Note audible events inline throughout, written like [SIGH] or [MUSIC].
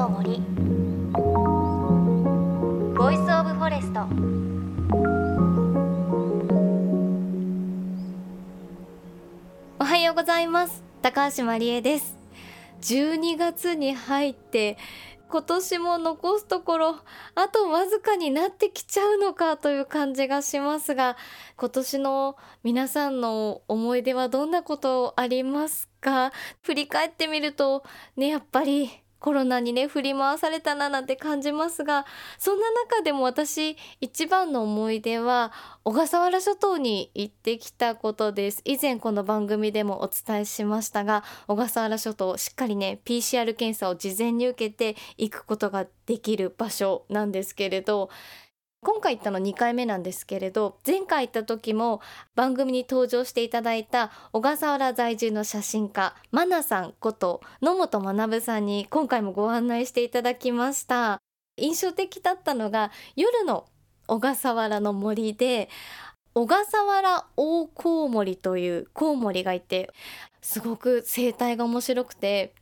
の森 Voice of Forest おはようございます。高橋万里恵です。12月に入って今年も残すところあとわずかになってきちゃうのかという感じがしますが今年の皆さんの思い出はどんなことありますか？振り返ってみるとねやっぱりコロナにね振り回されたななんて感じますがそんな中でも私一番の思い出は小笠原諸島に行ってきたことです。以前この番組でもお伝えしましたが小笠原諸島しっかりね PCR 検査を事前に受けて行くことができる場所なんですけれど今回行ったの2回目なんですけれど前回行った時も番組に登場していただいた小笠原在住の写真家マナさんこと野本学さんに今回もご案内していただきました。印象的だったのが夜の小笠原の森で小笠原大コウモリというコウモリがいてすごく生態が面白くて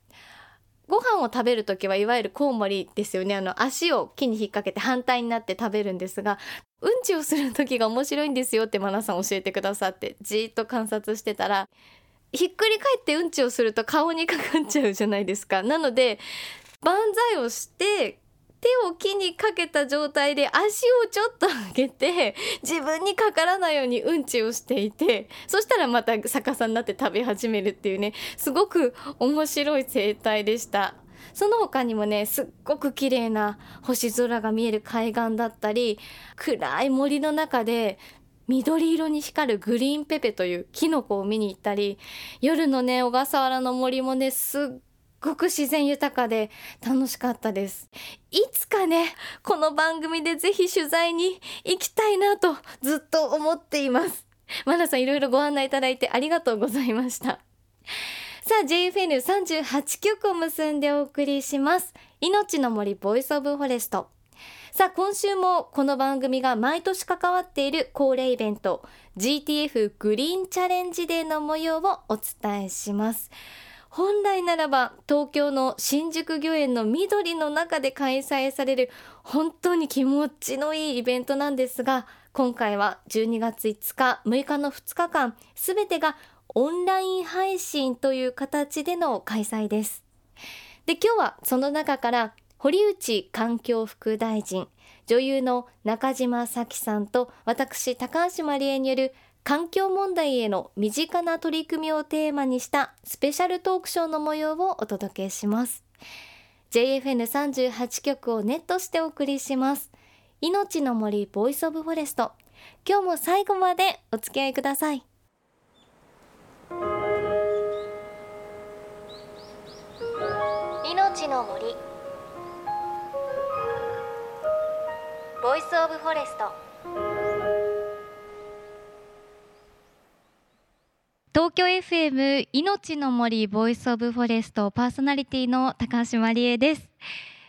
ご飯を食べる時はいわゆるコウモリですよね。あの足を木に引っ掛けて反対になって食べるんですがうんちをする時が面白いんですよってマナさん教えてくださってじーっと観察してたらひっくり返ってうんちをすると顔にかかっちゃうじゃないですか。なので万歳をして手を木にかけた状態で足をちょっと上げて [LAUGHS] 自分にかからないようにうんちをしていてそしたらまた逆さになって食べ始めるっていうねすごく面白い生態でした。その他にもねすっごく綺麗な星空が見える海岸だったり暗い森の中で緑色に光るグリーンペペというキノコを見に行ったり夜のね小笠原の森もねすっごく自然豊かで楽しかったです。いつかねこの番組でぜひ取材に行きたいなとずっと思っています。マナさんいろいろご案内いただいてありがとうございました。さあ JFN38 曲を結んでお送りします。命の森 Voice of Forest。さあ今週もこの番組が毎年関わっている恒例イベント GTF グリーンチャレンジデーの模様をお伝えします。本来ならば東京の新宿御苑の緑の中で開催される本当に気持ちのいいイベントなんですが今回は12月5日6日の2日間すべてがオンライン配信という形での開催です。で今日はその中から堀内環境副大臣女優の中島咲さんと私高橋万里恵による環境問題への身近な取り組みをテーマにしたスペシャルトークショーの模様をお届けします。JFN38 局をネットしてお送りします。命の森 Voice of Forest。今日も最後までお付き合いください。命の森 Voice of Forest。東京 FM 命の森 Voice of Forest パーソナリティの高橋万里恵です。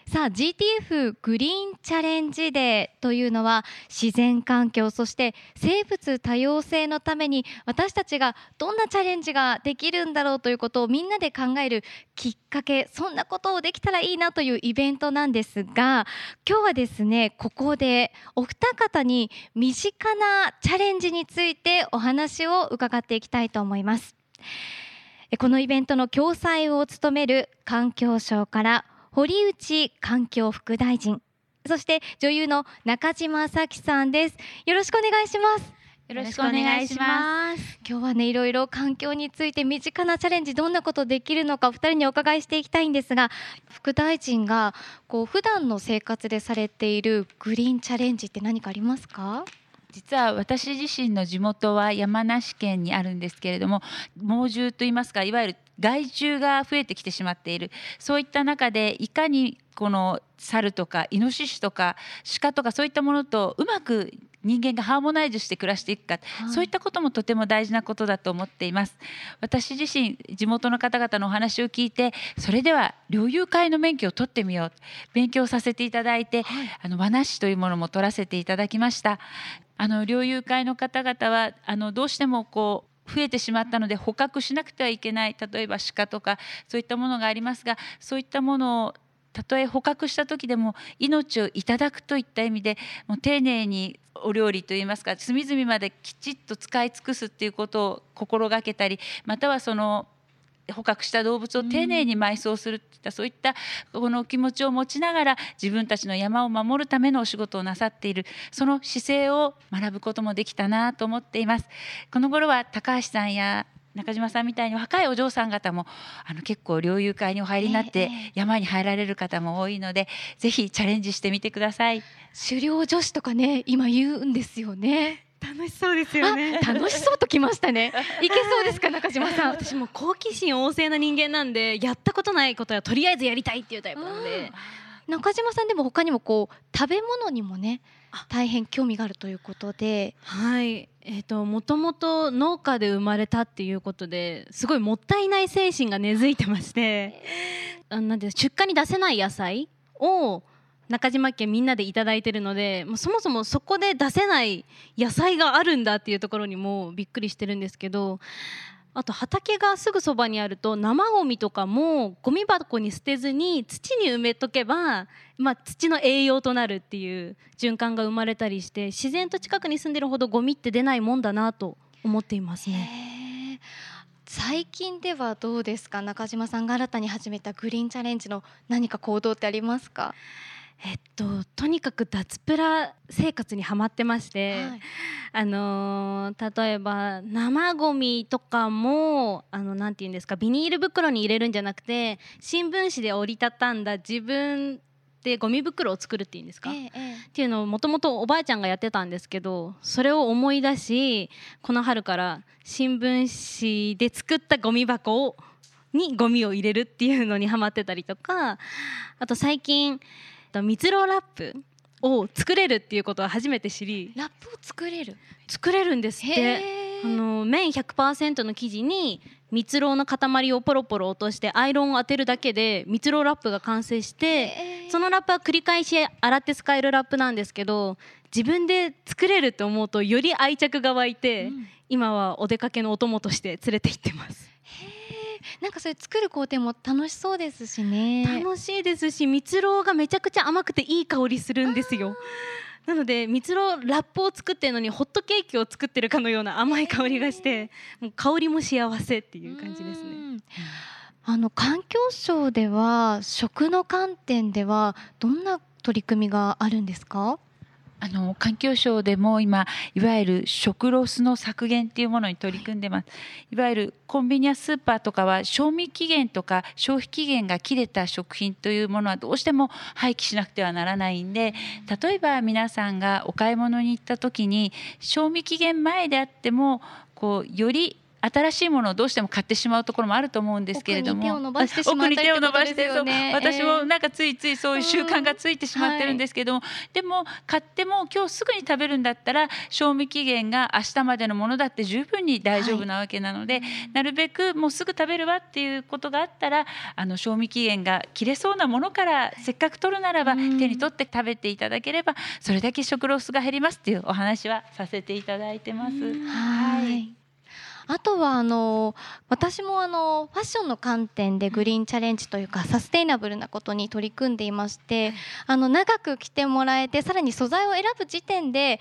さあ GTF グリーンチャレンジデーというのは自然環境そして生物多様性のために私たちがどんなチャレンジができるんだろうということをみんなで考えるきっかけそんなことをできたらいいなというイベントなんですが今日はですねここでお二方に身近なチャレンジについてお話を伺っていきたいと思います。このイベントの共催を務める環境省から堀内環境副大臣。そして女優の中島咲さんです。よろしくお願いします。よろしくお願いします。今日はねいろいろ環境について身近なチャレンジどんなことできるのかお二人にお伺いしていきたいんですが副大臣がこう普段の生活でされているグリーンチャレンジって何かありますか？実は私自身の地元は山梨県にあるんですけれども猛獣といいますかいわゆる害獣が増えてきてしまっている。そういった中でいかにこの猿とかイノシシとか鹿とかそういったものとうまく人間がハーモナイズして暮らしていくか、はい、そういったこともとても大事なことだと思っています。私自身地元の方々のお話を聞いてそれでは猟友会の免許を取ってみよう。勉強させていただいて、はい、あの和なしというものも取らせていただきましたあの猟友会の方々はあのどうしてもこう増えてしまったので捕獲しなくてはいけない例えば鹿とかそういったものがありますがそういったものをたとえ捕獲した時でも命をいただくといった意味でもう丁寧にお料理といいますか隅々まできちっと使い尽くすっていうことを心がけたりまたはその捕獲した動物を丁寧に埋葬するっていった、そういったこの気持ちを持ちながら自分たちの山を守るためのお仕事をなさっているその姿勢を学ぶこともできたなと思っています。この頃は高橋さんや中島さんみたいに若いお嬢さん方もあの結構猟友会にお入りになって山に入られる方も多いので、えー、ぜひチャレンジしてみてください。狩猟女子とかね今言うんですよね楽しそうですよね。楽しそうときましたね。[LAUGHS] いけそうですか中島さん。私も好奇心旺盛な人間なんでやったことないことはとりあえずやりたいっていうタイプなんで。中島さんでも他にもこう食べ物にもね大変興味があるということで。はい。えーと、もともと農家で生まれたっていうことですごいもったいない精神が根付いてまして、あなんで出荷に出せない野菜を中島家みんなで頂いてるのでもうそもそもそこで出せない野菜があるんだっていうところにもびっくりしてるんですけどあと畑がすぐそばにあると生ゴミとかもゴミ箱に捨てずに土に埋めとけば、まあ、土の栄養となるっていう循環が生まれたりして自然と近くに住んでるほどゴミって出ないもんだなと思っていますね。最近ではどうですか？中島さんが新たに始めたグリーンチャレンジの何か行動ってありますか？えっと、とにかく脱プラ生活にはまってまして、はい、あのー、例えば生ごみとかもあのなんて言うんですかビニール袋に入れるんじゃなくて新聞紙で折りたたんだ自分でゴミ袋を作るっていうんですか、ええ、っていうのをもともとおばあちゃんがやってたんですけどそれを思い出しこの春から新聞紙で作ったゴミ箱をにゴミを入れるっていうのにハマってたりとかあと最近蜜ろうラップを作れるっていうことは初めて知りラップを作れる？作れるんですって。あの綿100%の生地に蜜ろうの塊をポロポロ落としてアイロンを当てるだけで蜜ろうラップが完成してそのラップは繰り返し洗って使えるラップなんですけど自分で作れるって思うとより愛着が湧いて、うん、今はお出かけのお供として連れて行ってます。なんかそれ作る工程も楽しそうですしね。楽しいですし蜜ろうがめちゃくちゃ甘くていい香りするんですよ。なので蜜ろうラップを作ってるのにホットケーキを作ってるかのような甘い香りがしてもう香りも幸せっていう感じですね。あの環境省では食の観点ではどんな取り組みがあるんですか？あの環境省でも今いわゆる食ロスの削減っていうものに取り組んでます。いわゆるコンビニやスーパーとかは賞味期限とか消費期限が切れた食品というものはどうしても廃棄しなくてはならないんで例えば皆さんがお買い物に行った時に賞味期限前であってもこうより新しいものをどうしても買ってしまうところもあると思うんですけれども。奥に手を伸ばして私もなんかついついそういう習慣がついてしまってるんですけども、うんはい、でも買っても今日すぐに食べるんだったら賞味期限が明日までのものだって十分に大丈夫なわけなので、はい、なるべくもうすぐ食べるわっていうことがあったらあの賞味期限が切れそうなものからせっかく取るならば手に取って食べていただければそれだけ食ロスが減りますっていうお話はさせていただいてます。はいあとはあの私もあのファッションの観点でグリーンチャレンジというかサステイナブルなことに取り組んでいましてあの長く着てもらえてさらに素材を選ぶ時点で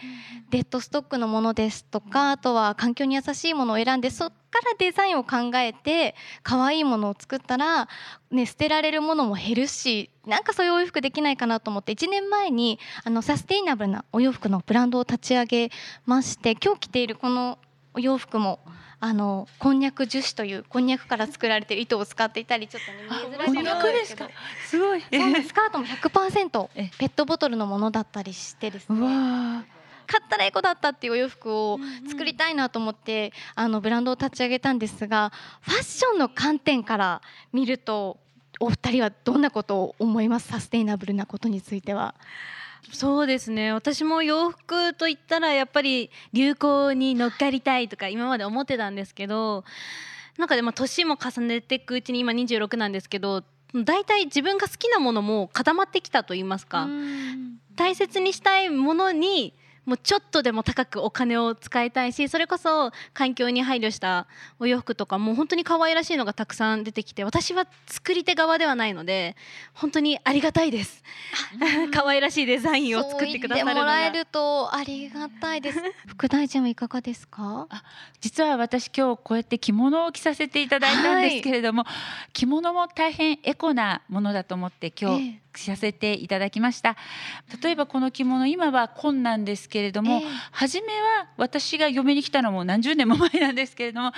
デッドストックのものですとかあとは環境に優しいものを選んでそっからデザインを考えて可愛いものを作ったら、ね、捨てられるものも減るしなんかそういうお洋服できないかなと思って1年前にあのサステイナブルなお洋服のブランドを立ち上げまして今日着ているこのお洋服もあのこんにゃく樹脂というこんにゃくから作られている糸を使っていたりちょっと、ね、見えづらいんですごい。スカートも100%ペットボトルのものだったりしてですね。買ったらエコだったっていうお洋服を作りたいなと思って、あのブランドを立ち上げたんですがファッションの観点から見るとお二人はどんなことを思います？サステイナブルなことについては。そうですね。私も洋服といったらやっぱり流行に乗っかりたいとか今まで思ってたんですけどなんかでも年も重ねていくうちに今26なんですけど大体自分が好きなものも固まってきたと言いますか大切にしたいものにもうちょっとでも高くお金を使いたいしそれこそ環境に配慮したお洋服とかも本当に可愛らしいのがたくさん出てきて私は作り手側ではないので本当にありがたいです。可愛らしいデザインを作ってくださるのそう言ってもらえがるとありがたいです。[LAUGHS] 副大臣はいかがですか？実は私今日こうやって着物を着させていただいたんですけれども、着物も大変エコなものだと思って今日、ええ。着させていただきました。例えばこの着物今は紺なんですけれども、ええ。初めは私が嫁に来たのも何十年も前なんですけれども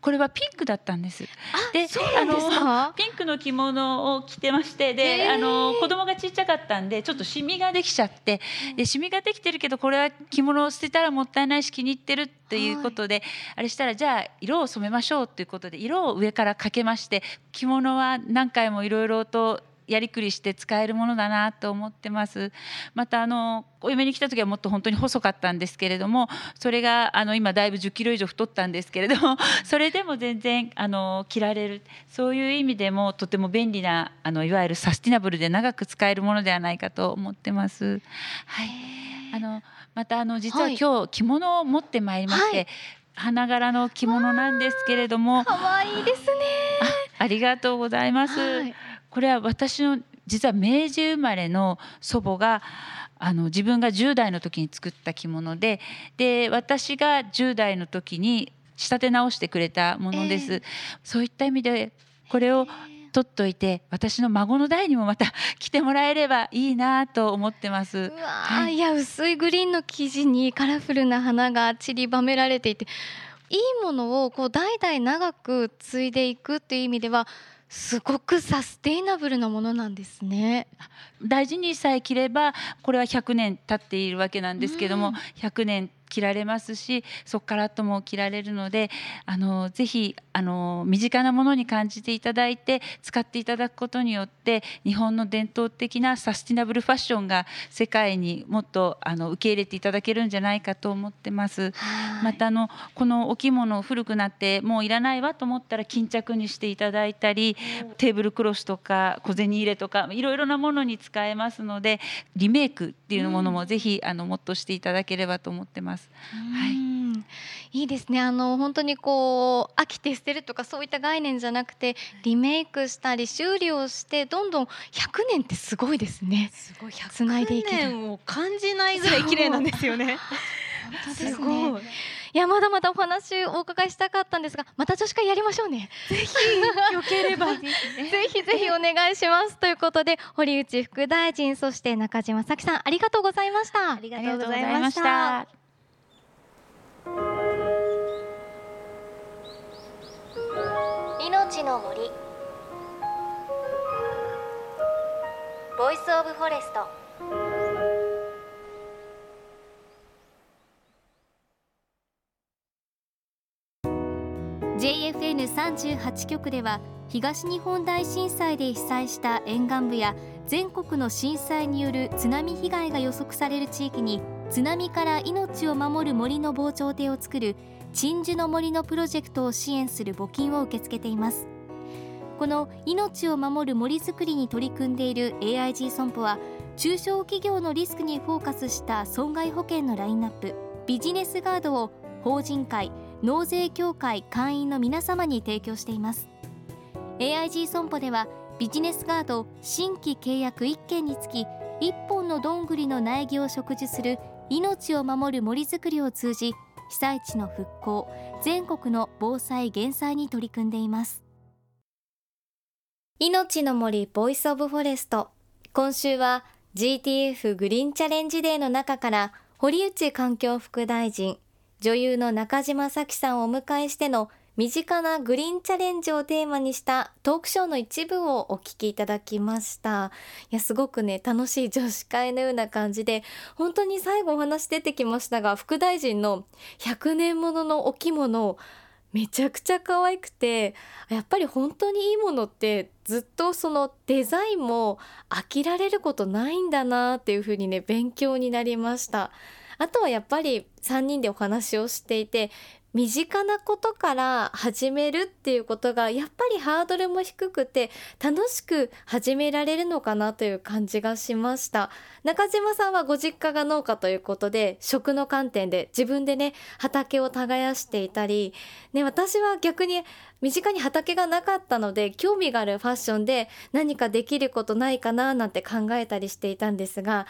これはピンクだったんです。でそうなんですか？ピンクの着物を着てましてで、へーあの子供がちっちゃかったんでちょっとシミができちゃってでシミができてるけどこれは着物を捨てたらもったいないし気に入ってるっていうことで、あれしたらじゃあ色を染めましょうということで色を上からかけまして着物は何回もいろいろとやりくりして使えるものだなと思ってます。またあのお嫁に来た時はもっと本当に細かったんですけれどもそれがあの今だいぶ10キロ以上太ったんですけれども [LAUGHS] それでも全然あの着られる。そういう意味でもとても便利なあのいわゆるサスティナブルで長く使えるものではないかと思ってます。はい、あのまたあの実ははい。今日着物を持ってまいりまして、はい。花柄の着物なんですけれども。可愛いですね。あありがとうございます。はいこれは私の実は明治生まれの祖母があの自分が10代の時に作った着物でで私が10代の時に仕立て直してくれたものです、えそういった意味でこれを取っといて私の孫の代にもまた [LAUGHS] 着てもらえればいいなと思ってます。うわー、はい。い、や薄いグリーンの生地にカラフルな花が散りばめられていていいものをこう代々長く継いでいくっていう意味ではすごくサステイナブルなものなんですね。大事にさえ着ればこれは100年経っているわけなんですけども、うん100年着られますしそこから後も着られるのであのぜひあの身近なものに感じていただいて使っていただくことによって日本の伝統的なサスティナブルファッションが世界にもっとあの受け入れていただけるんじゃないかと思ってます。またあのこのお着物古くなってもういらないわと思ったら巾着にしていただいたりテーブルクロスとか小銭入れとかいろいろなものに使えますのでリメイクっていうものもぜひあのもっとしていただければと思ってます。はいうんいいですねあの本当にこう飽きて捨てるとかそういった概念じゃなくてリメイクしたり修理をしてどんどん100年ってすごいですね。すごい繋いでいける100年を感じないぐらい綺麗なんですよね。本当ですね。い。いやまだまだお話をお伺いしたかったんですがまた女子会やりましょうね。ぜひ良ければ。[LAUGHS] ぜひぜひお願いしますということで堀内副大臣そして中島咲さんありがとうございました。ありがとうございました。命の森。 Voice of Forest。JFN38 局では東日本大震災で被災した沿岸部や全国の震災による津波被害が予測される地域に津波から命を守る森の防潮堤を作る鎮守の森のプロジェクトを支援する募金を受け付けています。この命を守る森づくりに取り組んでいる AIG 損保は中小企業のリスクにフォーカスした損害保険のラインナップビジネスガードを法人会納税協会会員の皆様に提供しています。AIG 損保ではビジネスガード新規契約1件につき1本のどんぐりの苗木を植樹する命を守る森づくりを通じ被災地の復興全国の防災減災に取り組んでいます。命の森 Voice of Forest。今週は GTF グリーンチャレンジデーの中から堀内環境副大臣女優の中島咲さんをお迎えしての身近なグリーンチャレンジをテーマにしたトークショーの一部をお聞きいただきました。いやすごくね楽しい女子会のような感じで本当に最後お話出てきましたが副大臣の100年もののお着物めちゃくちゃ可愛くてやっぱり本当にいいものってずっとそのデザインも飽きられることないんだなっていう風にね勉強になりました。あとはやっぱり3人でお話をしていて身近なことから始めるっていうことがやっぱりハードルも低くて楽しく始められるのかなという感じがしました。中島さんはご実家が農家ということで食の観点で自分でね畑を耕していたり、ね、私は逆に身近に畑がなかったので興味があるファッションで何かできることないかななんて考えたりしていたんですが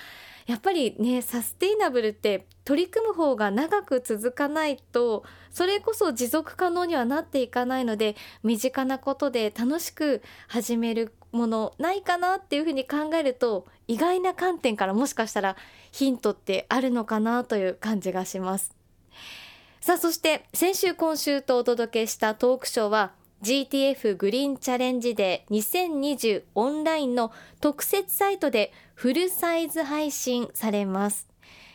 やっぱりねサステイナブルって取り組む方が長く続かないとそれこそ持続可能にはなっていかないので身近なことで楽しく始めるものないかなっていうふうに考えると意外な観点からもしかしたらヒントってあるのかなという感じがします。さあそして先週今週とお届けしたトークショーは GTF グリーンチャレンジデー2020オンラインの特設サイトでフルサイズ配信されます。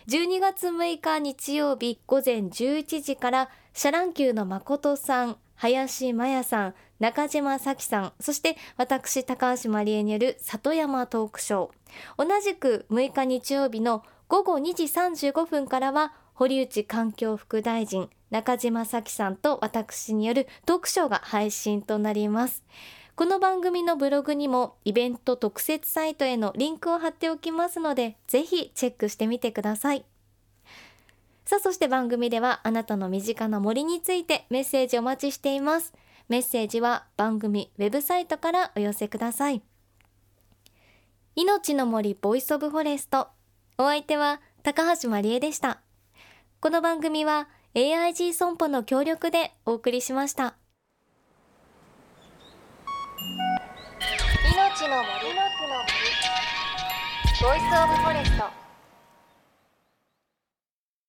12月6日日曜日午前11時からシャ乱Qのまことさん、林真也さん、中島咲さん、そして私高橋まりえによる里山トークショー。同じく6日日曜日の午後2時35分からは堀内環境副大臣中島咲さんと私によるトークショーが配信となります。この番組のブログにもイベント特設サイトへのリンクを貼っておきますのでぜひチェックしてみてください。さあそして番組ではあなたの身近な森についてメッセージお待ちしています。メッセージは番組ウェブサイトからお寄せください。いのちの森 Voice of Forest。お相手は高橋まりえでした。この番組は AIG 損保の協力でお送りしました。いのちの森。の木の森。 Voice of Forest。